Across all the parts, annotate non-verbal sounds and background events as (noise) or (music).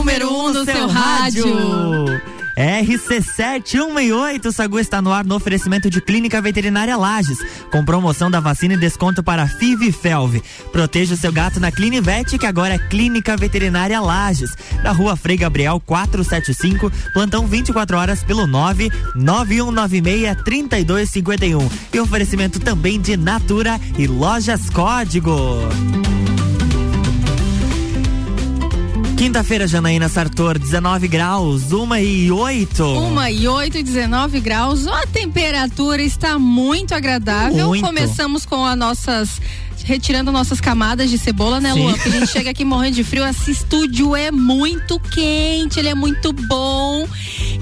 número 1 um no seu rádio. RC7168, o Sagu está no ar no oferecimento de Clínica Veterinária Lages, com promoção da vacina e desconto para FIV e FELV. Proteja o seu gato na Clinivete, que agora é Clínica Veterinária Lages, na rua Frei Gabriel 475, plantão 24 horas pelo 99196 3251. E oferecimento também de Natura e Lojas Código. Quinta-feira, Janaína Sartor, 19 graus, 1 e 8. 1 e 8 e 19 graus. A temperatura está muito agradável. Muito. Começamos com as nossas retirando nossas camadas de cebola, né, Luan? Porque a gente chega aqui morrendo de frio. Esse estúdio é muito quente, ele é muito bom.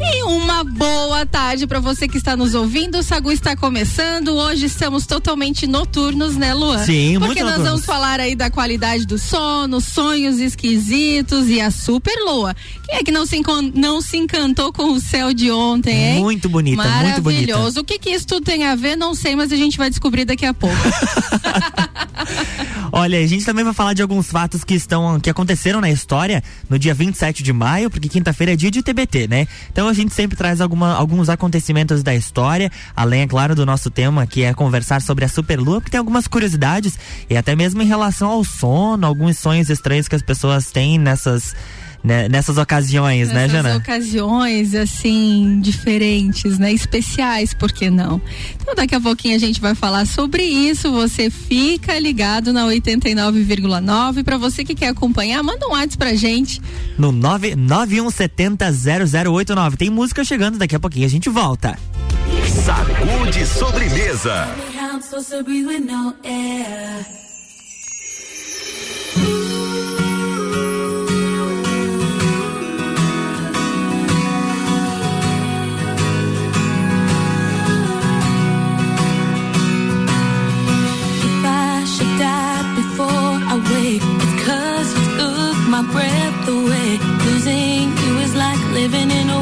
E uma boa tarde para você que está nos ouvindo. O Sagu está começando. Hoje estamos totalmente noturnos, né, Luan? Sim, Porque muito nós noturnos. vamos falar aí da qualidade do sono, sonhos esquisitos e a super lua. Quem é que não se, não se encantou com o céu de ontem, hein? Muito bonita, muito bonita. Maravilhoso. O que que isso tudo tem a ver? Não sei, mas a gente vai descobrir daqui a pouco. (laughs) Olha, a gente também vai falar de alguns fatos que estão que aconteceram na história no dia 27 de maio, porque quinta-feira é dia de TBT, né? Então a gente sempre traz alguma, alguns acontecimentos da história, além, é claro, do nosso tema, que é conversar sobre a superlua, porque tem algumas curiosidades e até mesmo em relação ao sono, alguns sonhos estranhos que as pessoas têm nessas né, nessas ocasiões, né, Nessas Jana? ocasiões, assim, diferentes, né? Especiais, por que não? Então, daqui a pouquinho a gente vai falar sobre isso. Você fica ligado na 89,9. Para você que quer acompanhar, manda um WhatsApp pra gente. No 991700089. Tem música chegando, daqui a pouquinho a gente volta. Sacude sobremesa. Living in a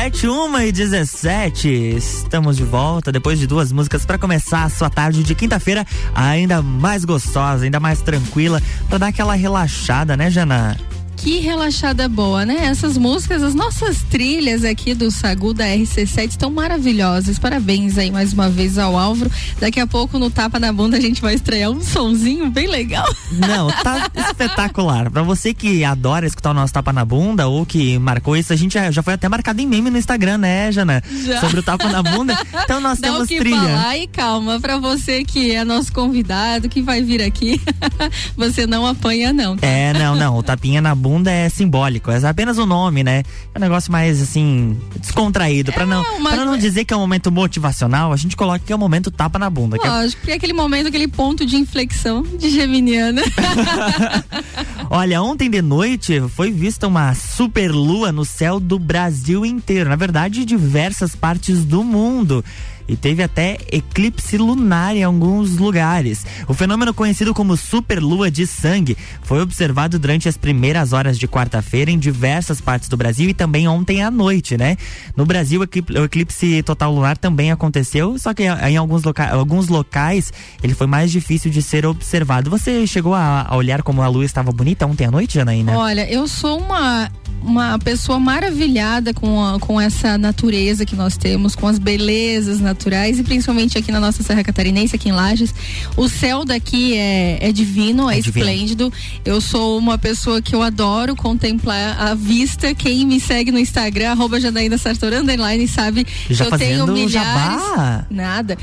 RC7, 1 e 17. Estamos de volta depois de duas músicas para começar a sua tarde de quinta-feira ainda mais gostosa, ainda mais tranquila, para dar aquela relaxada, né, Jana? Que relaxada boa, né? Essas músicas, as nossas trilhas aqui do Sagu da RC7 estão maravilhosas. Parabéns aí mais uma vez ao Álvaro. Daqui a pouco no Tapa na Bunda a gente vai estrear um sonzinho bem legal. Não, tá (laughs) espetacular. Pra você que adora escutar o nosso Tapa na Bunda ou que marcou isso, a gente já, já foi até marcado em meme no Instagram, né, Jana? Já. Sobre o Tapa na Bunda. Então nós Dá temos o que trilha. falar e calma, pra você que é nosso convidado, que vai vir aqui, (laughs) você não apanha não. tá? É, não, não. O tapinha na bunda é simbólico. É apenas o nome, né? É um negócio mais assim, descontraído. Pra não, uma- pra não dizer que é um momento motivacional, a gente coloca que é o momento tapa na bunda. que é- Lógico, porque é aquele momento, aquele ponto de inflexão de Geminiana. (laughs) Olha, ontem de noite foi vista uma super lua no céu do Brasil inteiro. Na verdade, diversas partes do mundo. E teve até eclipse lunar em alguns lugares. O fenômeno conhecido como superlua de sangue foi observado durante as primeiras horas de quarta-feira em diversas partes do Brasil e também ontem à noite, né? No Brasil, o eclipse total lunar também aconteceu, só que em alguns, loca alguns locais ele foi mais difícil de ser observado. Você chegou a, a olhar como a lua estava bonita ontem à noite, Janaína? Olha, eu sou uma uma pessoa maravilhada com, a, com essa natureza que nós temos, com as belezas e principalmente aqui na nossa Serra Catarinense, aqui em Lages. O céu daqui é, é divino, é, é esplêndido. Eu sou uma pessoa que eu adoro contemplar a vista. Quem me segue no Instagram, arroba Janaína Sartor, underline, sabe Já que eu tenho milhares. Jabá. Nada.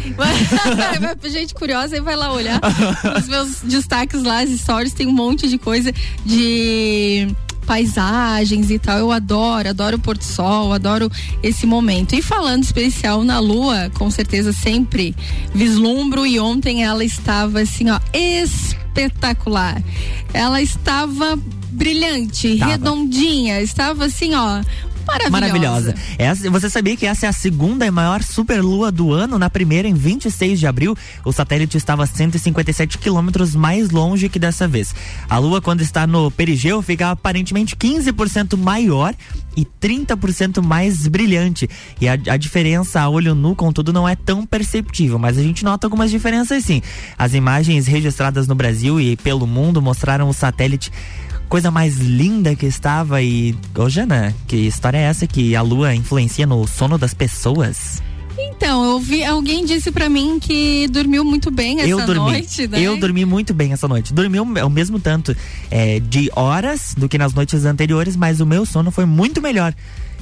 (laughs) Gente curiosa, aí vai lá olhar os meus destaques lá, as stories, tem um monte de coisa de paisagens e tal. Eu adoro, adoro o Porto Sol, adoro esse momento. E falando especial na Lua, com certeza sempre vislumbro e ontem ela estava assim, ó, espetacular. Ela estava brilhante, Tava. redondinha, estava assim, ó, Maravilhosa. Maravilhosa. Essa, você sabia que essa é a segunda e maior superlua do ano? Na primeira, em 26 de abril, o satélite estava 157 quilômetros mais longe que dessa vez. A lua, quando está no perigeu, fica aparentemente 15% maior e 30% mais brilhante. E a, a, diferença a olho nu, contudo, não é tão perceptível, mas a gente nota algumas diferenças sim. As imagens registradas no Brasil e pelo mundo mostraram o satélite coisa mais linda que estava e. Ô, Jana, que história é essa que a lua influencia no sono das pessoas? Então, eu vi, alguém disse para mim que dormiu muito bem essa eu dormi, noite, né? Eu dormi muito bem essa noite. Dormi o, mesmo tanto é, de horas do que nas noites anteriores, mas o meu sono foi muito melhor.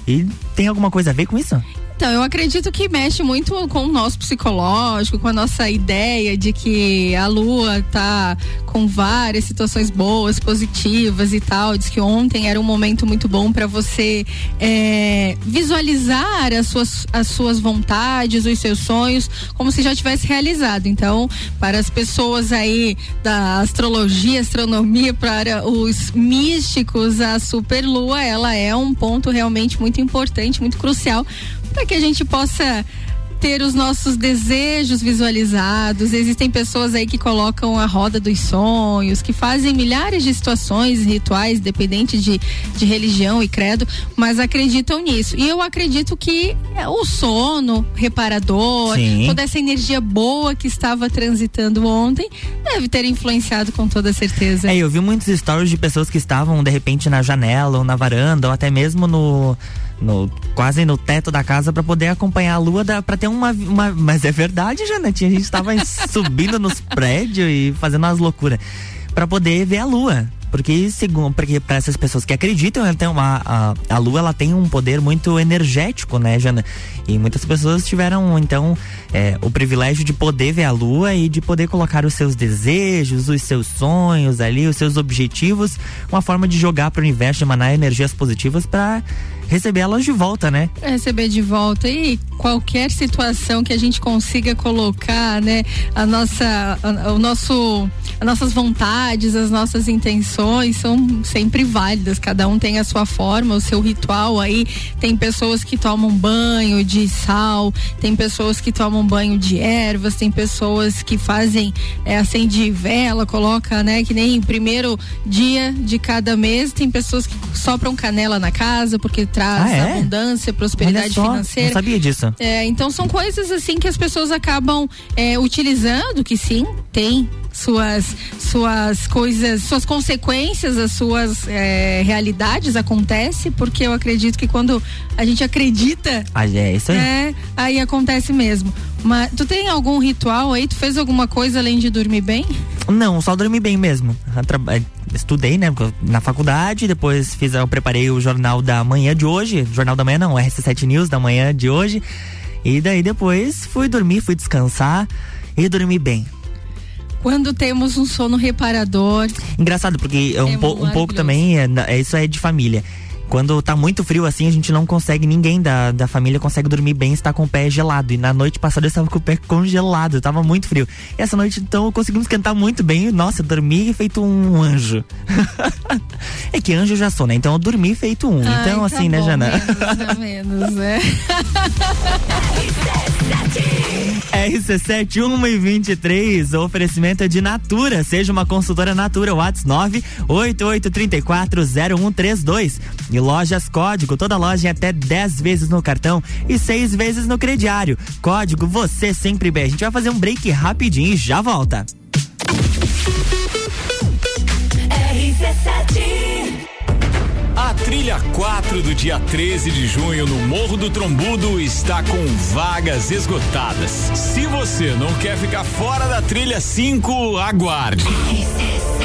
E tem alguma coisa a ver com isso? Então, eu acredito que mexe muito com o nosso psicológico, com a nossa ideia de que a Lua tá com várias situações boas, positivas e tal. Diz que ontem era um momento muito bom para você é, visualizar as suas, as suas vontades, os seus sonhos, como se já tivesse realizado. Então, para as pessoas aí da astrologia, astronomia, para os místicos, a superlua, ela é um ponto realmente muito importante, muito crucial para que a gente possa ter os nossos desejos visualizados. Existem pessoas aí que colocam a roda dos sonhos, que fazem milhares de situações, rituais, dependente de, de religião e credo, mas acreditam nisso. E eu acredito que o sono reparador, Sim. toda essa energia boa que estava transitando ontem, deve ter influenciado com toda certeza. É, eu vi muitos stories de pessoas que estavam de repente na janela ou na varanda ou até mesmo no no quase no teto da casa para poder acompanhar a lua para ter uma, uma mas é verdade Janete a gente estava (laughs) subindo nos prédios e fazendo umas loucuras para poder ver a lua porque segundo porque para essas pessoas que acreditam ela tem uma a, a lua ela tem um poder muito energético né Jana e muitas pessoas tiveram então é, o privilégio de poder ver a lua e de poder colocar os seus desejos os seus sonhos ali os seus objetivos uma forma de jogar para o universo de emanar energias positivas para receber elas de volta, né? Receber de volta e qualquer situação que a gente consiga colocar, né, a nossa, o nosso, as nossas vontades, as nossas intenções são sempre válidas. Cada um tem a sua forma, o seu ritual aí. Tem pessoas que tomam banho de sal, tem pessoas que tomam banho de ervas, tem pessoas que fazem é, acende vela, coloca, né, que nem primeiro dia de cada mês. Tem pessoas que sopram canela na casa porque traz ah, é? abundância, prosperidade financeira. Não sabia disso. É, então são coisas assim que as pessoas acabam é, utilizando, que sim, tem suas suas coisas, suas consequências, as suas é, realidades acontece, porque eu acredito que quando a gente acredita, ah, é isso aí. É, aí acontece mesmo. Mas tu tem algum ritual aí? Tu fez alguma coisa além de dormir bem? Não, só dormir bem mesmo. É, estudei, né, na faculdade, depois fiz, eu preparei o jornal da manhã de hoje, jornal da manhã não, RC7 News da manhã de hoje. E daí depois fui dormir, fui descansar e dormi bem quando temos um sono reparador. Engraçado, porque é um, é po, um pouco também, é, é, isso é de família. Quando tá muito frio assim, a gente não consegue, ninguém da, da família consegue dormir bem está com o pé gelado. E na noite passada eu estava com o pé congelado, tava muito frio. E essa noite, então, conseguimos esquentar muito bem. Nossa, eu dormi feito um anjo. (laughs) é que anjo eu já sou, né? Então eu dormi feito um. Ai, então, tá assim, né, bom, né, Jana? Menos, menos, né? RC7 1 e 23, oferecimento é de Natura. Seja uma consultora Natura, WhatsApp 988340132. E lojas Código, toda loja é até 10 vezes no cartão e 6 vezes no crediário. Código você sempre bem. A gente vai fazer um break rapidinho e já volta. RC7 a trilha 4 do dia 13 de junho no Morro do Trombudo está com vagas esgotadas. Se você não quer ficar fora da trilha 5, aguarde. RC7.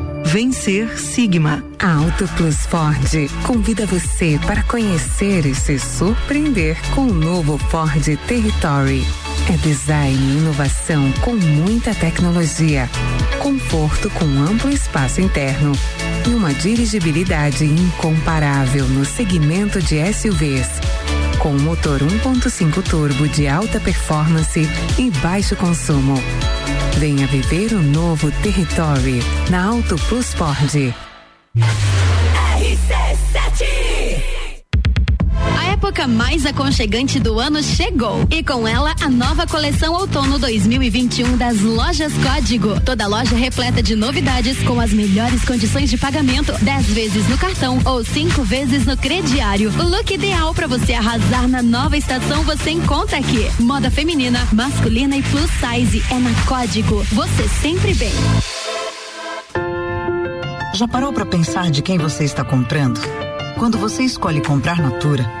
Vencer Sigma. A Auto Plus Ford convida você para conhecer e se surpreender com o novo Ford Territory. É design e inovação com muita tecnologia, conforto com amplo espaço interno e uma dirigibilidade incomparável no segmento de SUVs. Com motor 1.5 turbo de alta performance e baixo consumo. Venha viver o novo Territory na Auto Plus Ford. Época mais aconchegante do ano chegou e com ela a nova coleção outono 2021 das lojas Código. Toda loja repleta de novidades com as melhores condições de pagamento, 10 vezes no cartão ou 5 vezes no crediário. O look ideal para você arrasar na nova estação você encontra aqui. Moda feminina, masculina e plus size é na Código. Você sempre bem. Já parou para pensar de quem você está comprando? Quando você escolhe comprar Natura,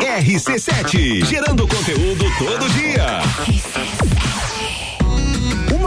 RC7, gerando conteúdo todo dia. Uma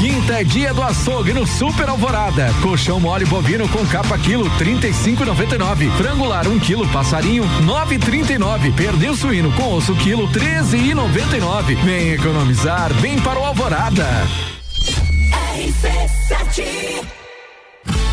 Quinta é dia do açougue no Super Alvorada. Colchão mole bovino com capa quilo 35,99. Frangular 1 um quilo passarinho 9,39. Pernil suíno com osso quilo 13,99. Vem economizar, vem para o Alvorada.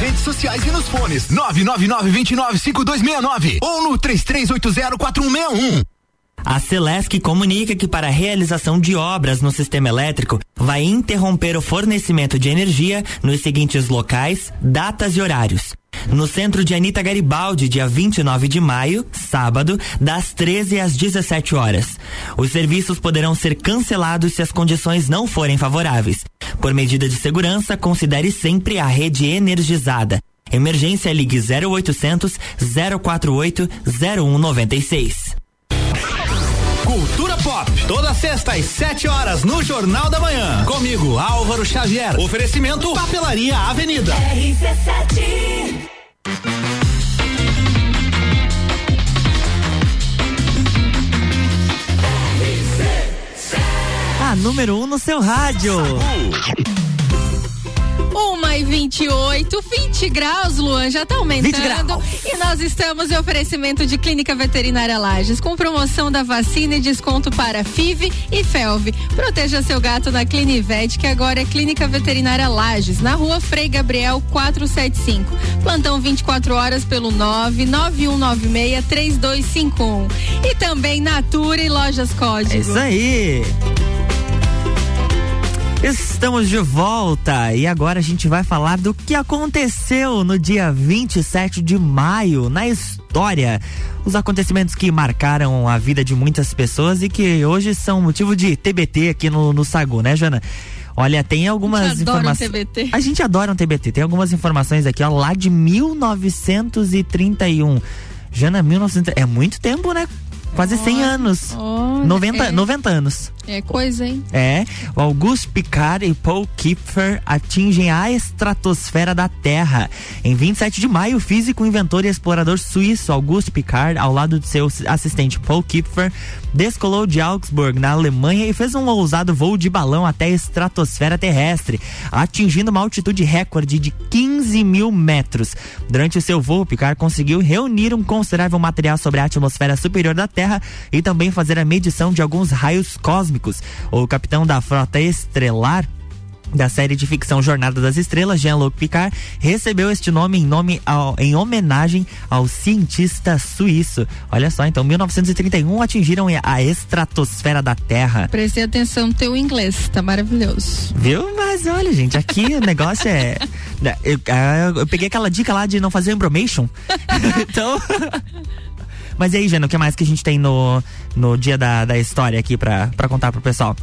redes sociais e nos fones 999-295269 ou no 33804161. A Celesc comunica que para a realização de obras no sistema elétrico vai interromper o fornecimento de energia nos seguintes locais, datas e horários. No centro de Anitta Garibaldi, dia 29 de maio, sábado, das 13 às 17 horas. Os serviços poderão ser cancelados se as condições não forem favoráveis. Por medida de segurança, considere sempre a rede energizada. Emergência Ligue 0800 048 0196. Cultura Pop, toda sexta às 7 horas no Jornal da Manhã. Comigo, Álvaro Xavier. Oferecimento Papelaria Avenida. RC7 A número 1 um no seu rádio. Uma e 28, 20 graus, Luan, já tá aumentando. 20 graus. E nós estamos em oferecimento de Clínica Veterinária Lages, com promoção da vacina e desconto para FIV e FELV. Proteja seu gato na Clinivete, que agora é Clínica Veterinária Lages, na rua Frei Gabriel 475. Plantão 24 horas pelo 99196 3251. E também Natura e Lojas Código. É isso aí. Estamos de volta e agora a gente vai falar do que aconteceu no dia 27 de maio na história. Os acontecimentos que marcaram a vida de muitas pessoas e que hoje são motivo de TBT aqui no, no Sagu, né, Jana? Olha, tem algumas informações. A gente adora um TBT. Tem algumas informações aqui, ó, lá de 1931. Jana, 1900. É muito tempo, né? Quase 100 anos. Olha, 90, é. 90 anos. É coisa, hein? É, o Auguste Picard e Paul Kipfer atingem a estratosfera da Terra. Em 27 de maio, o físico, inventor e explorador suíço Auguste Picard, ao lado de seu assistente Paul Kipfer, descolou de Augsburg, na Alemanha, e fez um ousado voo de balão até a estratosfera terrestre, atingindo uma altitude recorde de 15 mil metros. Durante o seu voo, Picard conseguiu reunir um considerável material sobre a atmosfera superior da Terra e também fazer a medição de alguns raios cósmicos. O capitão da frota estelar da série de ficção Jornada das Estrelas, Jean-Luc Picard, recebeu este nome em nome ao, em homenagem ao cientista suíço. Olha só, então, 1931 atingiram a estratosfera da Terra. Prestei atenção no teu inglês, tá maravilhoso. Viu? Mas olha, gente, aqui o negócio é. Eu, eu, eu peguei aquela dica lá de não fazer embromation. (laughs) então. Mas e aí, Jana, o que mais que a gente tem no, no dia da, da história aqui pra, pra contar pro pessoal?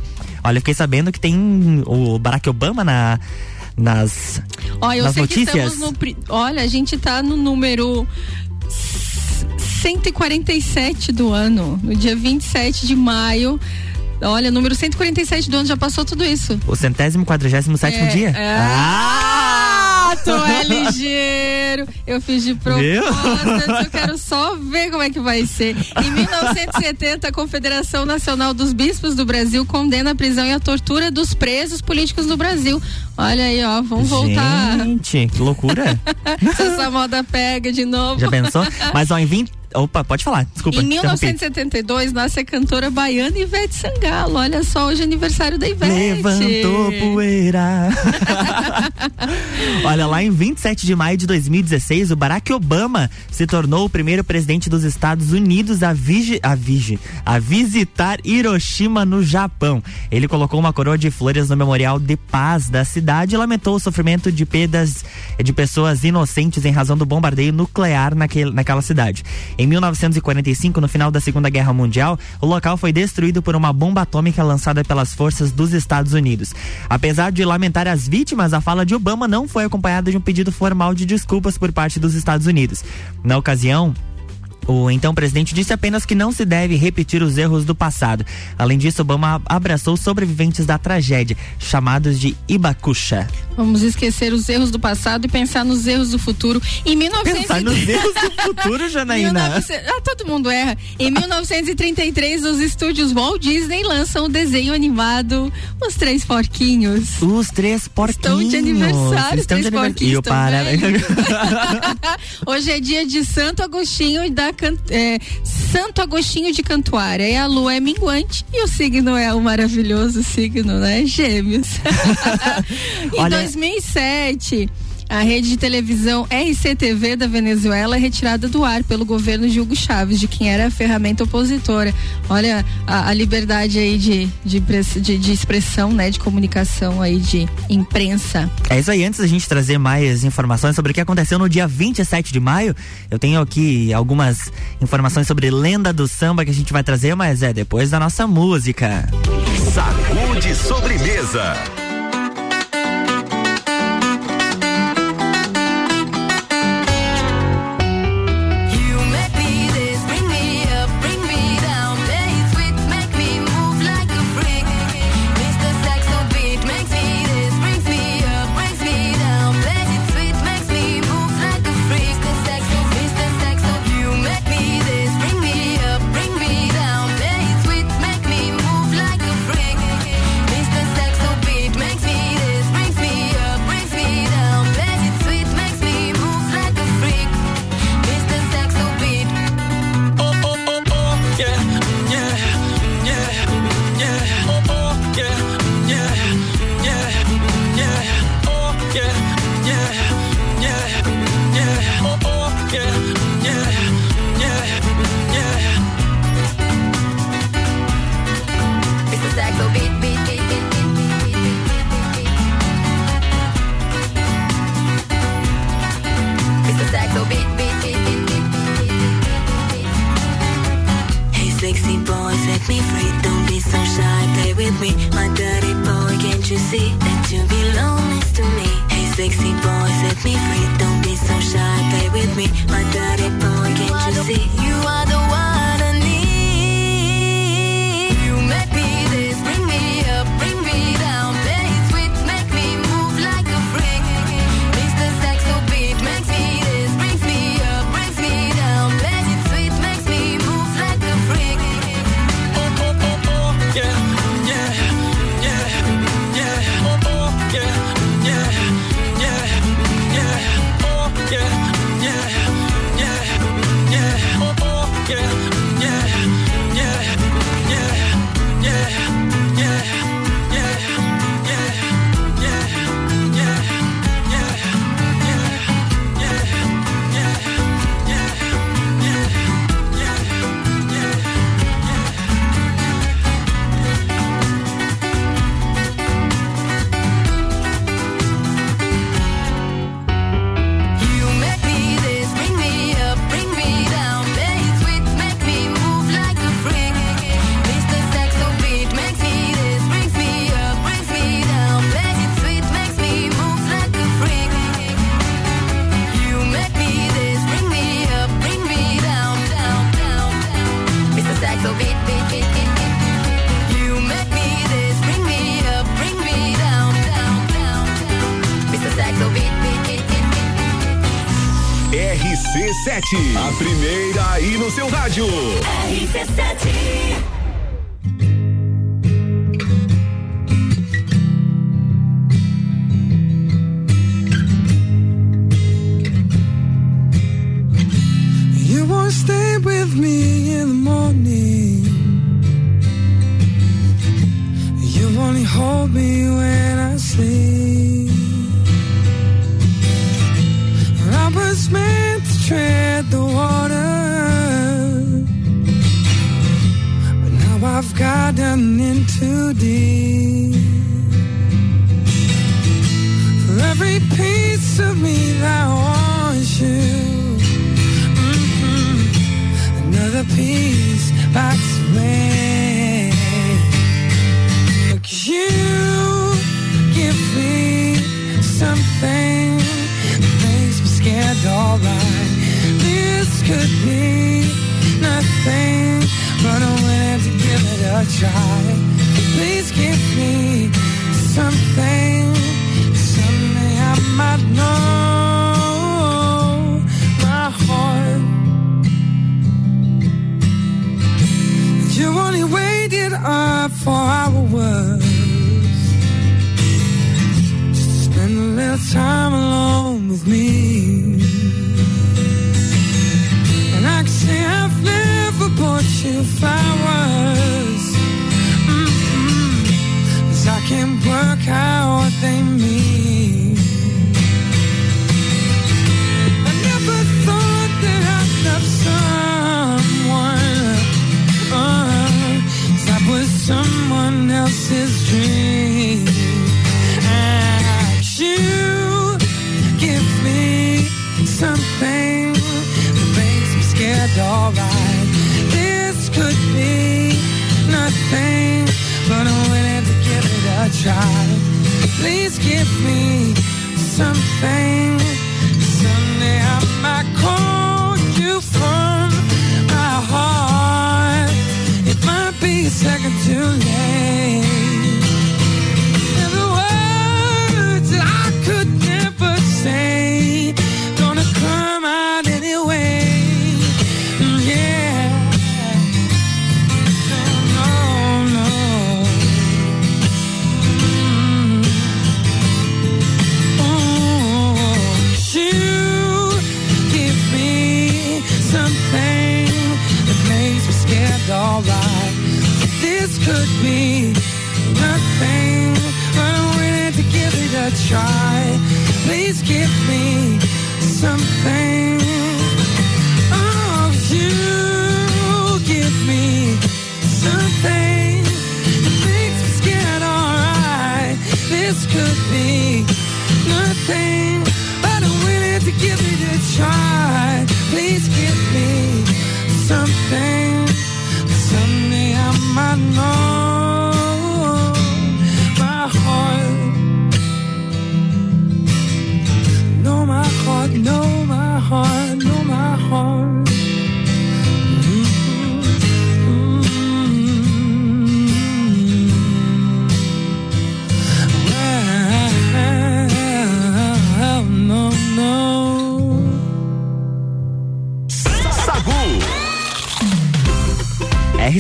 Olha, eu fiquei sabendo que tem o Barack Obama na, nas, Olha, eu nas sei notícias. que estamos no. Olha, a gente tá no número 147 do ano, no dia 27 de maio. Olha, número 147 do ano, já passou tudo isso. O centésimo quadragésimo sétimo É, dia? é. Ah! Tu é ligeiro. Eu fiz de propósito. Eu quero só ver como é que vai ser. Em 1970, a Confederação Nacional dos Bispos do Brasil condena a prisão e a tortura dos presos políticos no Brasil. Olha aí, ó, vamos voltar. Gente, que loucura. Se (laughs) essa moda pega de novo. Já pensou? Mas ó, em 20. Opa, pode falar, desculpa. Em interrompi. 1972 nasce a cantora baiana Ivete Sangalo. Olha só, hoje é aniversário da Ivete. Levantou poeira. (laughs) Olha, lá em 27 de maio de 2016, o Barack Obama se tornou o primeiro presidente dos Estados Unidos a, vigi, a, vigi, a visitar Hiroshima, no Japão. Ele colocou uma coroa de flores no Memorial de Paz da cidade e lamentou o sofrimento de perdas de pessoas inocentes em razão do bombardeio nuclear naquele, naquela cidade. Em 1945, no final da Segunda Guerra Mundial, o local foi destruído por uma bomba atômica lançada pelas forças dos Estados Unidos. Apesar de lamentar as vítimas, a fala de Obama não foi acompanhada de um pedido formal de desculpas por parte dos Estados Unidos. Na ocasião, o então presidente disse apenas que não se deve repetir os erros do passado. Além disso, Obama abraçou os sobreviventes da tragédia, chamados de Ibakusha. Vamos esquecer os erros do passado e pensar nos erros do futuro. Em 1900... Pensar nos erros do futuro, (laughs) Janaína. 1900 Ah, todo mundo erra. Em 1933, os estúdios Walt Disney lançam o desenho animado Os Três Porquinhos. Os três porquinhos. Estão de aniversário, os Estão três de porquinhos E o parabéns. (laughs) Hoje é dia de Santo Agostinho da Can- é, Santo Agostinho de Cantuária. E a lua é minguante e o signo é o maravilhoso signo, né? Gêmeos. (laughs) em Olha- 2007. A rede de televisão RCTV da Venezuela é retirada do ar pelo governo de Hugo Chávez, de quem era a ferramenta opositora. Olha a, a liberdade aí de, de, de- de expressão, né? De comunicação aí, de imprensa. É isso aí, antes da gente trazer mais informações sobre o que aconteceu no dia 27 de maio, eu tenho aqui algumas informações sobre lenda do samba que a gente vai trazer, mas é depois da nossa música. Sacude sobremesa. My daddy. with me in the morning. You only hold me when I sleep. I was meant to tread the water, but now I've gotten in too deep. thing, but I'm willing to give it a try.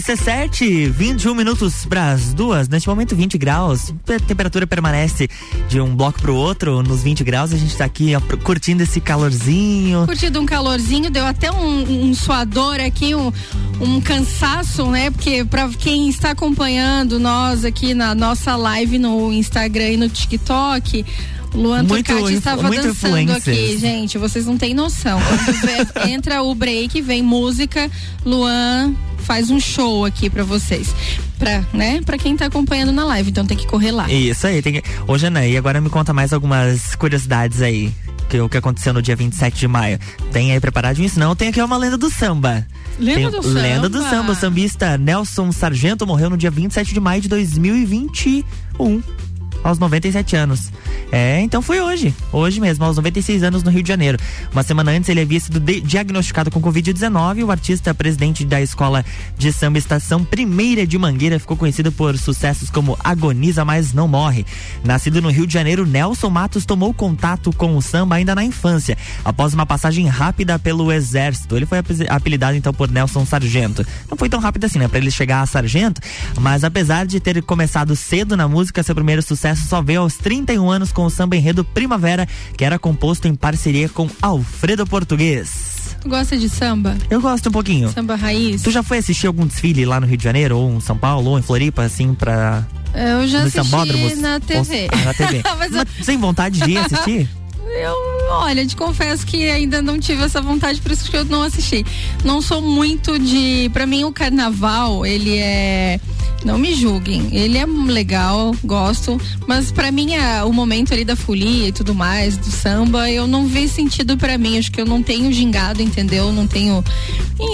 RC7, 21 minutos para as duas, neste momento 20 graus. A temperatura permanece de um bloco pro outro nos 20 graus. A gente tá aqui ó, curtindo esse calorzinho. Curtido um calorzinho, deu até um, um suador aqui, um, um cansaço, né? Porque para quem está acompanhando nós aqui na nossa live no Instagram e no TikTok, o Luan Muito influ- estava dançando influencers. aqui, gente. Vocês não têm noção. Quando (laughs) entra o break, vem música, Luan faz um show aqui para vocês. Pra, né? Pra quem tá acompanhando na live, então tem que correr lá. Isso aí, tem que... Ô Jana, e agora me conta mais algumas curiosidades aí. Que o que aconteceu no dia 27 de maio. Tem aí preparadinho isso? Não, tem aqui uma lenda do samba. Lenda Tem- do samba. Lenda do samba. O sambista Nelson Sargento morreu no dia 27 de maio de 2021. Aos 97 anos. É, então foi hoje. Hoje mesmo, aos 96 anos no Rio de Janeiro. Uma semana antes ele havia sido de- diagnosticado com Covid-19. O artista presidente da escola de samba Estação Primeira de Mangueira ficou conhecido por sucessos como Agoniza, mas não morre. Nascido no Rio de Janeiro, Nelson Matos tomou contato com o samba ainda na infância. Após uma passagem rápida pelo exército, ele foi apelidado então por Nelson Sargento. Não foi tão rápido assim, né, para ele chegar a sargento, mas apesar de ter começado cedo na música, seu primeiro sucesso só veio aos 31 anos com o samba enredo Primavera, que era composto em parceria com Alfredo Português. Tu gosta de samba? Eu gosto um pouquinho. Samba raiz? Tu já foi assistir algum desfile lá no Rio de Janeiro, ou em São Paulo, ou em Floripa, assim, pra. Eu já nos assisti na TV. Ou- ah, na TV. (laughs) Mas Mas sem vontade de ir assistir? Eu, olha, te confesso que ainda não tive essa vontade, por isso que eu não assisti. Não sou muito de. Pra mim, o carnaval, ele é. Não me julguem, ele é legal, gosto, mas pra mim é o momento ali da folia e tudo mais, do samba, eu não vi sentido pra mim, acho que eu não tenho gingado, entendeu? Não tenho,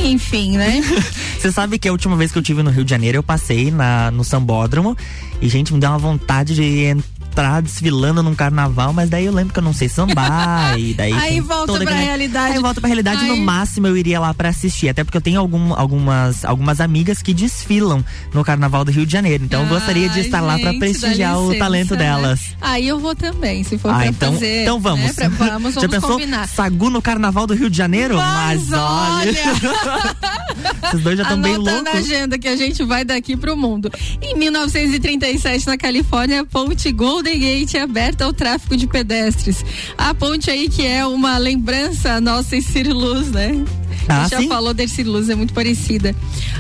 enfim, né? (laughs) Você sabe que a última vez que eu tive no Rio de Janeiro, eu passei na, no sambódromo e, gente, me deu uma vontade de entrar desfilando num carnaval, mas daí eu lembro que eu não sei sambar (laughs) e daí. Aí volta pra realidade. Aí volta pra realidade, no Aí- máximo eu iria lá pra assistir, até porque eu tenho algum- algumas, algumas amigas que desfilam no carnaval do Rio de Janeiro, então eu gostaria de Ai, estar lá pra gente, prestigiar dá o licença, talento né? delas. Aí eu vou também, se for Ah, pra então, fazer. então vamos. Né? Pra- vamos, (laughs) Já vamos pensou combinar. Sagu no carnaval do Rio de Janeiro? Mas olha. Esses (laughs) dois já estão bem Anota na loucos. agenda que a gente vai daqui pro mundo. Em 1937, na Califórnia, ponte Golden Gate é aberta ao tráfego de pedestres. A ponte aí que é uma lembrança nossa em Ciro Luz, né? Ah, a gente sim? já falou da Ciro Luz, é muito parecida.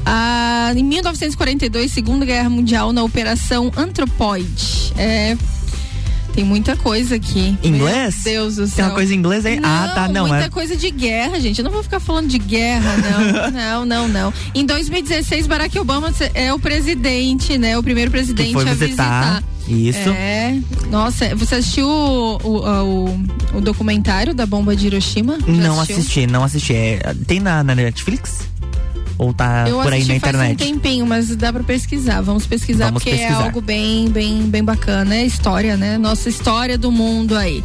Ah, em 1942, Segunda Guerra Mundial, na Operação Anthropoid. É. Tem muita coisa aqui. Inglês? Meu Deus do céu. Tem uma coisa em inglês aí? ah, tá, não. Muita É, coisa de guerra, gente. Eu não vou ficar falando de guerra, não. (laughs) não, não, não. Em 2016, Barack Obama é o presidente, né? O primeiro presidente a visitar. Isso. É. Nossa, você assistiu o, o, o, o documentário da bomba de Hiroshima? Já não assistiu? assisti, não assisti. É, tem na, na Netflix? Ou tá Eu por aí na faz um internet? tempinho, mas dá pra pesquisar. Vamos pesquisar Vamos porque pesquisar. é algo bem, bem, bem bacana. É história, né? Nossa história do mundo aí.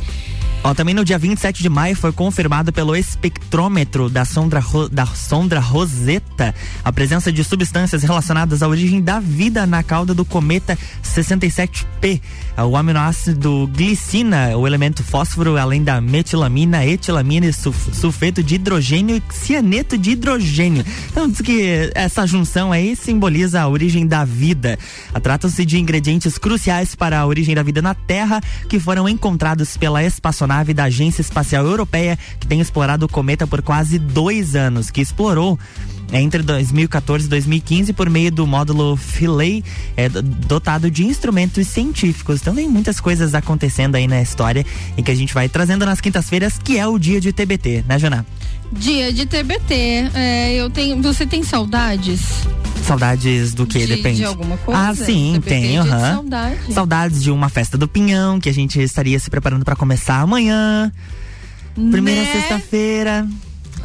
Ó, também no dia 27 de maio foi confirmado pelo espectrômetro da sonda, Ro- da sonda Rosetta a presença de substâncias relacionadas à origem da vida na cauda do cometa 67P. O aminoácido glicina, o elemento fósforo, além da metilamina, etilamina e sulf- sulfeto de hidrogênio e cianeto de hidrogênio. Então diz que essa junção aí simboliza a origem da vida. Tratam-se de ingredientes cruciais para a origem da vida na Terra que foram encontrados pela espaçonave da Agência Espacial Europeia que tem explorado o cometa por quase dois anos, que explorou entre 2014 e 2015 por meio do módulo Philae, é, do- dotado de instrumentos científicos. Então tem muitas coisas acontecendo aí na história e que a gente vai trazendo nas quintas-feiras, que é o dia de TBT, né, Jana? Dia de TBT. É, eu tenho. Você tem saudades? Saudades do que? De- Depende. de alguma coisa? Ah, sim, TBT, de saudade. Saudades de uma festa do Pinhão, que a gente estaria se preparando para começar amanhã. Primeira Né? sexta-feira.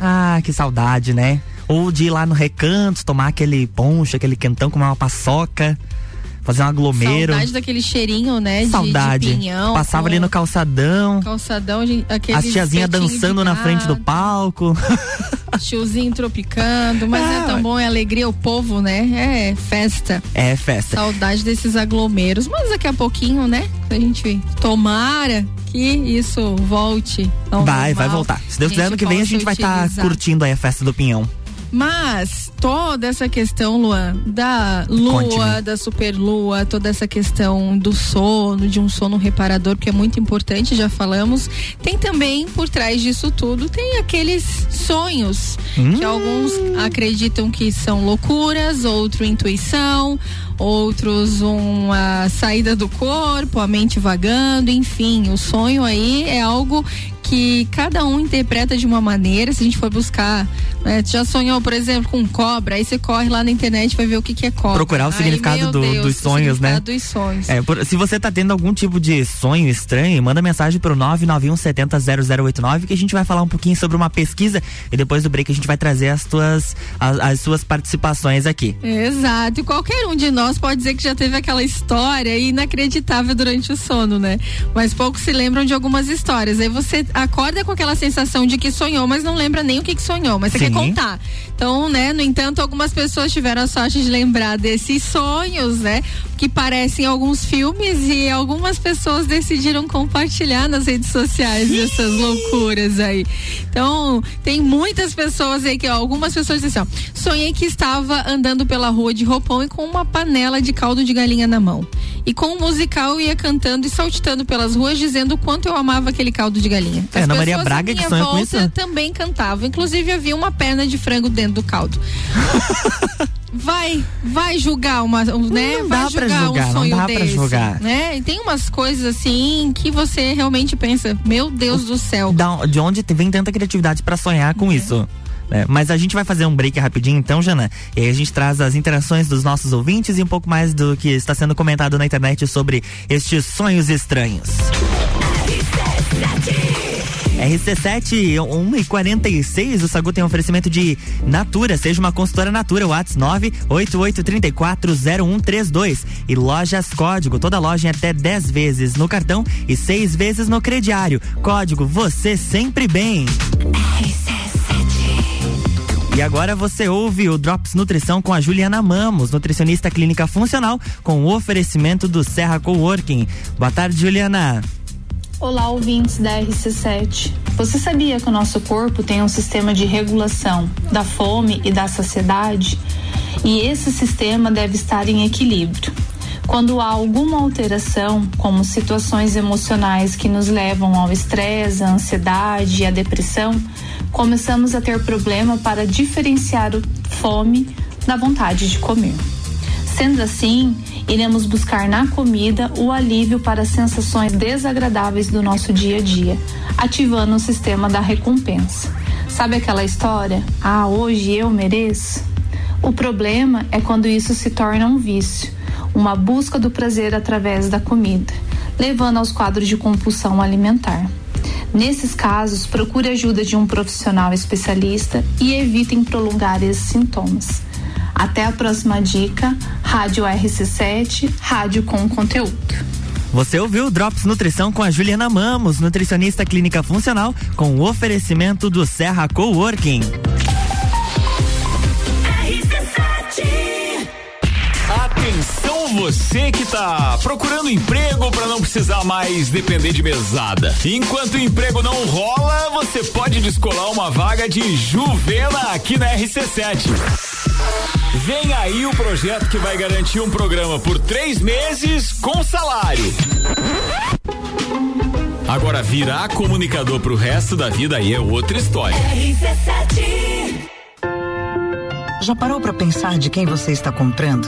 Ah, que saudade, né? Ou de ir lá no recanto, tomar aquele poncho, aquele quentão, comer uma paçoca fazer um aglomero. Saudade daquele cheirinho, né? de- Saudade. De, pinhão. Passava ali no calçadão. calçadão, aquele As tiazinhas dançando na frente do palco. (laughs) Tiozinho tropicando, mas é, É, tão ué. bom, é alegria, o povo, né? É festa. É festa. Saudade desses aglomeros. Mas daqui a pouquinho, né? A gente tomara que isso volte. Vai, vai normal. voltar. Se Deus quiser, ano que vem a gente vai estar utilizar. curtindo aí a festa do Pinhão. Mas toda essa questão, Luan, da lua, da superlua, toda essa questão do sono, de um sono reparador, que é muito importante, já falamos. Tem também por trás disso tudo, tem aqueles sonhos Hum. que alguns acreditam que são loucuras, outro intuição, outros uma saída do corpo, a mente vagando, enfim, o sonho aí é algo que cada um interpreta de uma maneira. Se a gente for buscar, né, tu já sonhou, por exemplo, com cobra, aí você corre lá na internet e vai ver o que, que é cobra. Procurar o significado do- Deus, dos o sonhos, né? significado dos sonhos. É, por- se você tá tendo algum tipo de sonho estranho, manda mensagem pro 991 70 0089 que a gente vai falar um pouquinho sobre uma pesquisa e depois do break a gente vai trazer as tuas as, as suas participações aqui. Exato, e qualquer um de nós pode dizer que já teve aquela história inacreditável durante o sono, né? Mas poucos se lembram de algumas histórias. Aí você acorda com aquela sensação de que sonhou, mas não lembra nem o que, que sonhou, mas você Sim. quer contar. Então, né, no entanto, algumas pessoas tiveram a sorte de lembrar desses sonhos, né? Que parecem alguns filmes e algumas pessoas decidiram compartilhar nas redes sociais essas loucuras aí. Então, tem muitas pessoas aí que, ó, algumas pessoas dizem assim, ó, sonhei que estava andando pela rua de roupão e com uma panela de caldo de galinha na mão. E com um musical ia cantando e saltitando pelas ruas dizendo o quanto eu amava aquele caldo de galinha. É, As Ana Maria Braga que minha sonha com volta isso? também cantavam. Inclusive havia uma perna de frango dentro do caldo. (laughs) vai, vai julgar uma, um, né? Não vai dá julgar, julgar, um não sonho dá pra desse, julgar. né? E tem umas coisas assim que você realmente pensa, meu Deus do céu. Da- de onde vem tanta criatividade pra sonhar com isso? Né? Mas a gente vai fazer um break rapidinho então, Jana. E aí a gente traz as interações dos nossos ouvintes e um pouco mais do que está sendo comentado na internet sobre estes sonhos estranhos. RC7, 1 e 46 o Sagu tem um oferecimento de Natura, seja uma consultora Natura, Whats 988340132 e Lojas Código, toda loja em até 10 vezes no cartão e 6 vezes no crediário. Código você sempre bem. E agora você ouve o Drops Nutrição com a Juliana Mamos, nutricionista clínica funcional, com o oferecimento do Serra Coworking. Boa tarde, Juliana. Olá, ouvintes da RC7. Você sabia que o nosso corpo tem um sistema de regulação da fome e da saciedade? E esse sistema deve estar em equilíbrio. Quando há alguma alteração, como situações emocionais que nos levam ao estresse, à ansiedade e à depressão, começamos a ter problema para diferenciar o fome da vontade de comer. Sendo assim, iremos buscar na comida o alívio para sensações desagradáveis do nosso dia a dia, ativando o sistema da recompensa. Sabe aquela história? Ah, hoje eu mereço? O problema é quando isso se torna um vício, uma busca do prazer através da comida, levando aos quadros de compulsão alimentar. Nesses casos, procure ajuda de um profissional especialista e evitem prolongar esses sintomas. Até a próxima dica, Rádio RC7, rádio com conteúdo. Você ouviu Drops Nutrição com a Juliana Mamos, nutricionista clínica funcional, com o oferecimento do Serra Coworking. Você que tá procurando emprego para não precisar mais depender de mesada. Enquanto o emprego não rola, você pode descolar uma vaga de Juvena aqui na RC7. Vem aí o projeto que vai garantir um programa por três meses com salário. Agora virar comunicador pro resto da vida aí é outra história. Já parou para pensar de quem você está comprando?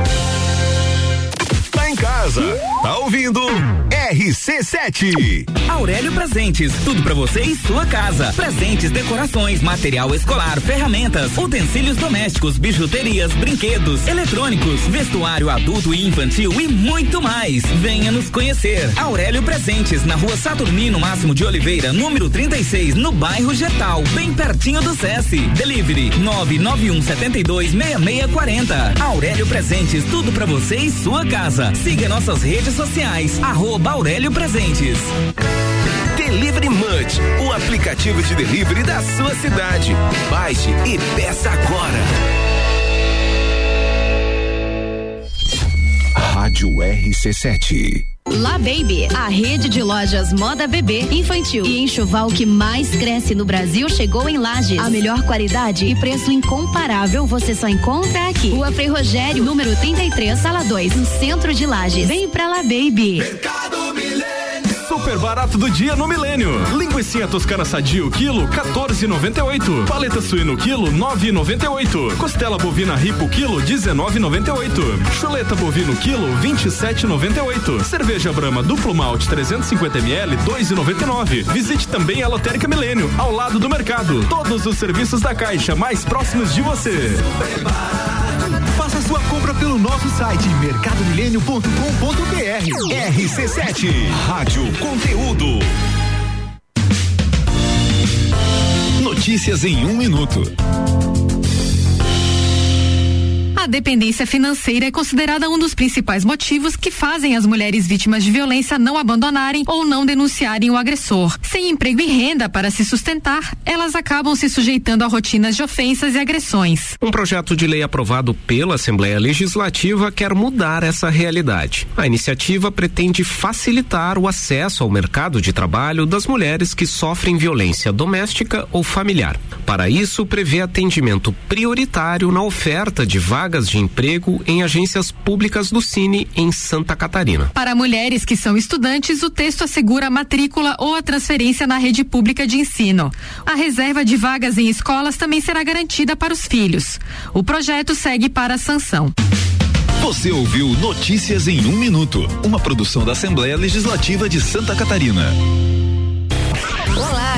Em casa, tá ouvindo RC7. Aurélio Presentes, tudo pra você e sua casa. Presentes, decorações, material escolar, ferramentas, utensílios domésticos, bijuterias, brinquedos, eletrônicos, vestuário adulto e infantil e muito mais. Venha nos conhecer. Aurélio Presentes, na rua Saturnino Máximo de Oliveira, número 36, no bairro Getal, bem pertinho do SESI. Delivery 991 72 6640. Aurélio Presentes, tudo pra você e sua casa. Siga nossas redes sociais, arroba Aurélio Presentes. Delivery Munch, o aplicativo de delivery da sua cidade. Baixe e peça agora. Rádio RC7. La Baby, a rede de lojas moda bebê, infantil e enxoval que mais cresce no Brasil chegou em Lages. A melhor qualidade e preço incomparável você só encontra aqui. Rua Frei Rogério, número 33, sala 2, no centro de Lages. Vem pra La Baby. Super barato do dia no Milênio. Linguiça toscana sadio, quilo 14,98. Paleta suíno, quilo 9,98. Costela bovina ripo, quilo 19,98. Chuleta bovino, quilo 27,98. Cerveja Brahma duplo malte 350 ml, 2,99. Visite também a Lotérica Milênio, ao lado do mercado. Todos os serviços da Caixa mais próximos de você. Faça sua compra pelo nosso site mercadomilênio.com.br. RC7, Rádio Conteúdo. Notícias em um minuto. A dependência financeira é considerada um dos principais motivos que fazem as mulheres vítimas de violência não abandonarem ou não denunciarem o agressor. Sem emprego e renda para se sustentar, elas acabam se sujeitando a rotinas de ofensas e agressões. Um projeto de lei aprovado pela Assembleia Legislativa quer mudar essa realidade. A iniciativa pretende facilitar o acesso ao mercado de trabalho das mulheres que sofrem violência doméstica ou familiar. Para isso, prevê atendimento prioritário na oferta de vagas de emprego em agências públicas do Cine em Santa Catarina. Para mulheres que são estudantes, o texto assegura a matrícula ou a transferência na rede pública de ensino. A reserva de vagas em escolas também será garantida para os filhos. O projeto segue para a sanção. Você ouviu Notícias em um Minuto, uma produção da Assembleia Legislativa de Santa Catarina.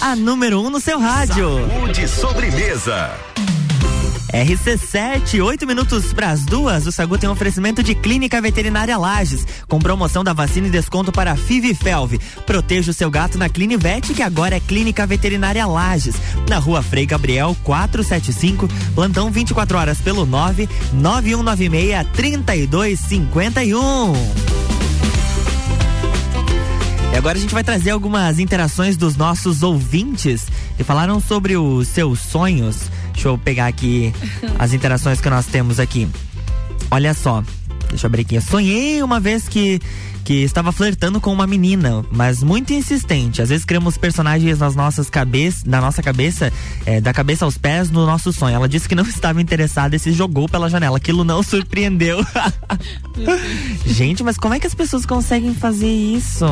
A número 1 um no seu rádio. Saúde sobremesa. RC7, 8 minutos para as duas. O Sagu tem um oferecimento de Clínica Veterinária Lages, com promoção da vacina e desconto para FIV e FELV. Proteja o seu gato na Clinivete, que agora é Clínica Veterinária Lages, na rua Frei Gabriel 475, plantão 24 horas pelo 9 9196 3251. E agora a gente vai trazer algumas interações dos nossos ouvintes que falaram sobre os seus sonhos. Deixa eu pegar aqui (laughs) as interações que nós temos aqui. Olha só, deixa eu abrir aqui. Eu sonhei uma vez que que estava flertando com uma menina, mas muito insistente. Às vezes criamos personagens nas nossas cabeças, na nossa cabeça, é, da cabeça aos pés no nosso sonho. Ela disse que não (laughs) estava interessada e se jogou pela janela. Aquilo não surpreendeu. (laughs) gente, mas como é que as pessoas conseguem fazer isso?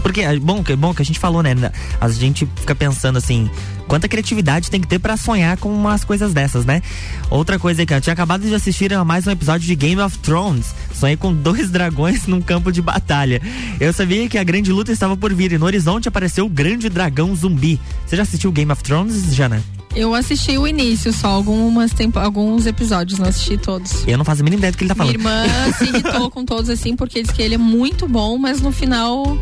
Porque, bom, que bom que a gente falou, né? A gente fica pensando assim, quanta criatividade tem que ter para sonhar com umas coisas dessas, né? Outra coisa que eu tinha acabado de assistir a mais um episódio de Game of Thrones. Sonhei com dois (laughs) dragões num campo de batalha. Eu sabia que a grande luta estava por vir e no horizonte apareceu o grande dragão zumbi. Você já assistiu Game of Thrones, Jana? Eu assisti o início só, algumas tempo, alguns episódios, não assisti todos. Eu não faço a mínima ideia do que ele tá falando. Minha irmã se irritou (laughs) com todos assim, porque diz que ele é muito bom, mas no final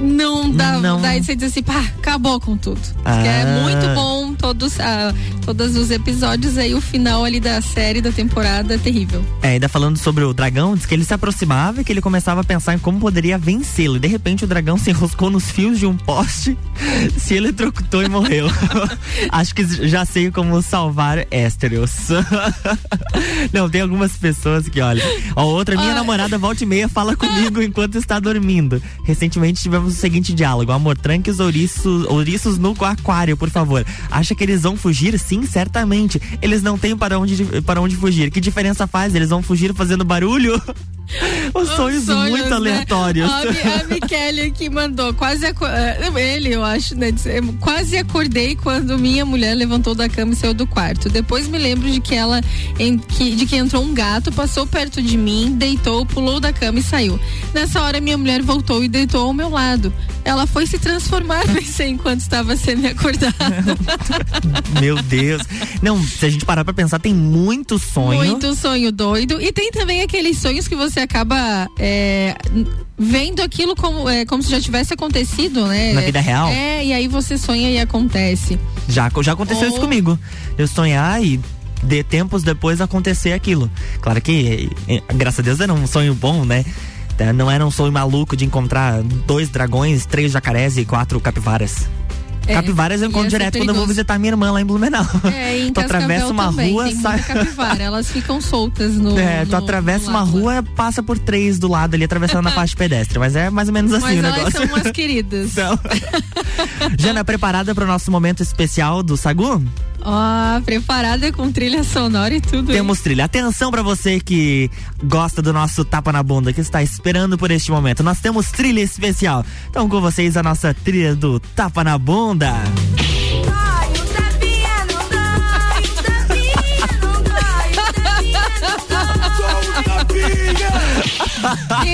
não dá, Não. daí você diz assim, pá, acabou com tudo. Que é Ah. muito bom todos, ah, todos os episódios, aí o final ali da série, da temporada é terrível. É, ainda falando sobre o dragão, diz que ele se aproximava e que ele começava a pensar em como poderia vencê-lo. E de repente o dragão se enroscou nos fios de um poste, (laughs) se eletrocutou e morreu. (laughs) Acho que já sei como salvar Éstereos. (laughs) Não, tem algumas pessoas que, olha. Ó, outra, minha namorada volta e meia fala comigo enquanto está dormindo. Recentemente tivemos o seguinte diálogo: Amor, tranque os ouriços, ouriços no aquário, por favor. Acha que eles vão fugir? Sim, certamente. Eles não têm para onde, para onde fugir. Que diferença faz? Eles vão fugir fazendo barulho? (laughs) (laughs) Os sonhos, sonhos, muito né? aleatórios. A, a Michele aqui mandou, quase eh, ele, eu acho, né? disse, "Eu Quase acordei quando minha mulher levantou da cama e saiu do quarto. Depois me lembro de que ela, que- de que entrou um gato, passou perto de mim, deitou, pulou da cama e saiu. Nessa hora minha mulher voltou e deitou ao meu lado. Ela foi se transformar, (laughs) pensei enquanto estava sendo acordada. (laughs) Meu Deus. Não, se a gente parar pra pensar, tem muito sonho. Muito sonho doido. E tem também aqueles sonhos que você acaba é, vendo aquilo como, é, como se já tivesse acontecido, né? Na vida real? É, e aí você sonha e acontece. Já, já aconteceu isso Ou- comigo. Eu sonhar e de tempos depois acontecer aquilo. Claro que, eh, graças a Deus, era um sonho bom, né? Eh, Não era um sonho maluco de encontrar dois dragões, três jacarés e quatro capivaras. É, capivaras eu encontro ser direto quando eu vou visitar minha irmã lá em Blumenau. É, (laughs) em tu atravessa uma também, rua, sai. capivara. Elas ficam soltas no. É, tu no- atravessa no uma rua, passa por três do lado ali, atravessando a (laughs) faixa pedestre. Mas é mais ou menos assim Mas o negócio. são umas (laughs) queridas. Jana, preparada para o nosso momento especial do Sagu? Ó, preparada com trilha sonora e tudo. hein? Temos trilha. Atenção pra você que gosta do nosso tapa na bunda, que está esperando por este momento. Nós temos trilha especial. Então com vocês a nossa trilha do tapa na bunda.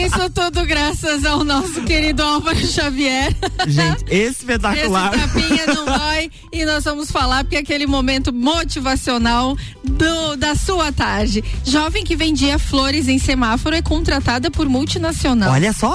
Isso tudo graças ao nosso querido Álvaro Xavier. Gente, espetacular. Esse tapinha não (laughs) dói e nós vamos falar porque é aquele momento motivacional do, da sua tarde. Jovem que vendia flores em semáforo é contratada por multinacional. Olha só.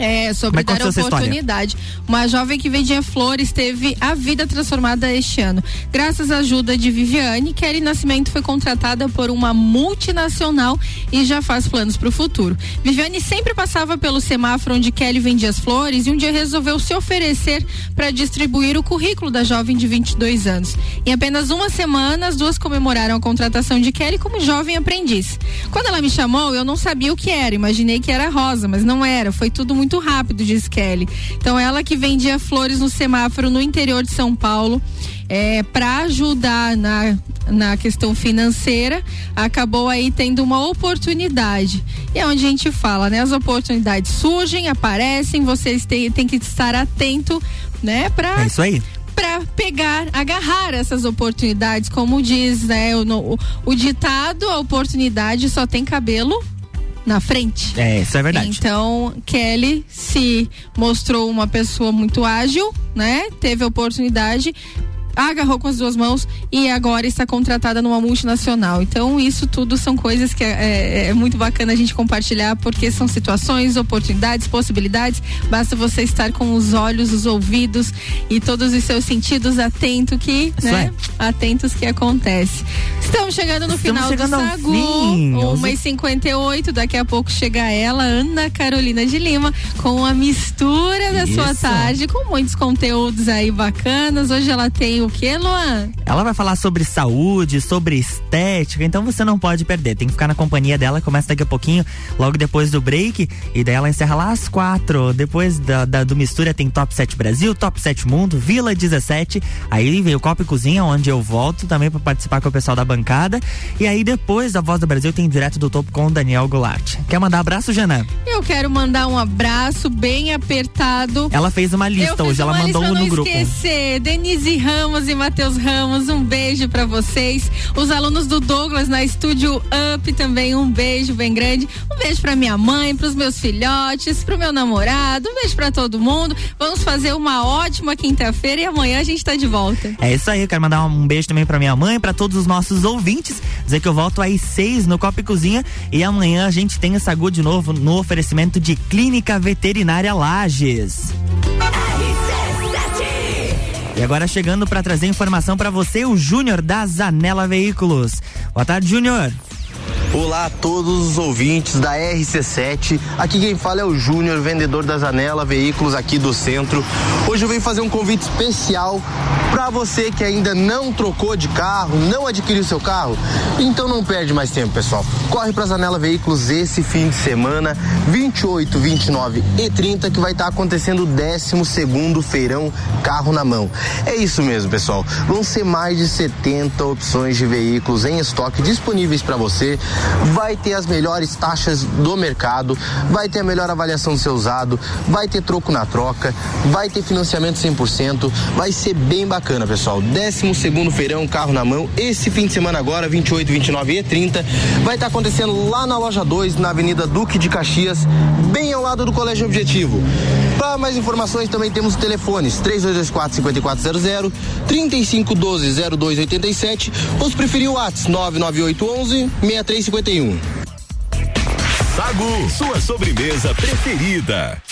É, sobre Como é dar oportunidade. Uma jovem que vendia flores teve a vida transformada este ano. Graças à ajuda de Viviane, Kelly Nascimento foi contratada por uma multinacional e já faz planos para o futuro. Viviane sempre passava pelo semáforo onde Kelly vendia as flores e um dia resolveu se oferecer para distribuir o currículo da jovem de 22 anos. Em apenas uma semana, as duas comemoraram a contratação de Kelly como jovem aprendiz. Quando ela me chamou, eu não sabia o que era, imaginei que era rosa, mas não era. Foi tudo muito rápido, diz Kelly. Então, ela que vendia flores no semáforo no interior de São Paulo, é, para ajudar na, na questão financeira, acabou aí tendo uma oportunidade. E é onde a gente fala, né? As oportunidades surgem, aparecem, vocês têm, têm que estar atento, né? Pra É isso aí. para pegar, agarrar essas oportunidades, como diz né, o, o, o ditado, a oportunidade só tem cabelo na frente. É, isso é verdade. Então, Kelly se mostrou uma pessoa muito ágil, né? Teve a oportunidade, agarrou com as duas mãos e agora está contratada numa multinacional. Então, isso tudo são coisas que é, é- é muito bacana a gente compartilhar, porque são situações, oportunidades, possibilidades. Basta você estar com os olhos, os ouvidos e todos os seus sentidos atento que, né? Atentos que acontece. Estamos chegando no Estamos final chegando do Sagu. fim. Uma e 58 daqui a pouco chega ela, Ana Carolina de Lima, com a mistura da sua Isso. tarde, com muitos conteúdos aí bacanas. Hoje ela tem tem o que, Luan? Ela vai falar sobre saúde, sobre estética, então você não pode perder. Tem que ficar na companhia dela, começa daqui a pouquinho, logo depois do break, e daí ela encerra lá às quatro. Depois da, da do Mistura tem Top 7 Brasil, Top 7 Mundo, Vila 17. Aí vem o Copa e Cozinha, onde eu volto também para participar com o pessoal da bancada. E aí depois da Voz do Brasil tem direto do topo com o Daniel Goulart. Quer mandar abraço, Jana? Eu quero mandar um abraço bem apertado. Ela fez uma lista hoje, ela mandou no grupo. esquecer. Denise Ramos e Matheus Ramos, um beijo para vocês. Os alunos do Douglas na Estúdio Up também, um beijo bem grande. Um beijo para minha mãe, para os meus filhotes, para o meu namorado. Um beijo para todo mundo. Vamos fazer uma ótima quinta-feira e amanhã a gente tá de volta. É isso aí, eu quero mandar um beijo também para minha mãe, para todos os nossos ouvintes. Dizer que eu volto às seis no Copa e Cozinha e amanhã a gente tem essa de novo no oferecimento de Clínica Veterinária Lages. E agora chegando para trazer informação para você, o Júnior da Zanela Veículos. Boa tarde, Júnior. Olá a todos os ouvintes da RC7. Aqui quem fala é o Júnior, vendedor da Janela Veículos aqui do centro. Hoje eu venho fazer um convite especial para você que ainda não trocou de carro, não adquiriu seu carro. Então não perde mais tempo, pessoal. Corre para Janela Veículos esse fim de semana, 28, 29 e 30, que vai estar tá acontecendo o 12 segundo feirão carro na mão. É isso mesmo, pessoal. Vão ser mais de 70 opções de veículos em estoque disponíveis para você vai ter as melhores taxas do mercado, vai ter a melhor avaliação do seu usado, vai ter troco na troca, vai ter financiamento 100%, vai ser bem bacana, pessoal. 12 segundo feirão, carro na mão, esse fim de semana agora, 28, 29 e 30, vai estar tá acontecendo lá na loja 2, na Avenida Duque de Caxias, bem ao lado do Colégio Objetivo. Para mais informações também temos telefones 3224 5400, 3512 0287 ou se preferir o WhatsApp 99811 6351. Sagu, sua sobremesa preferida.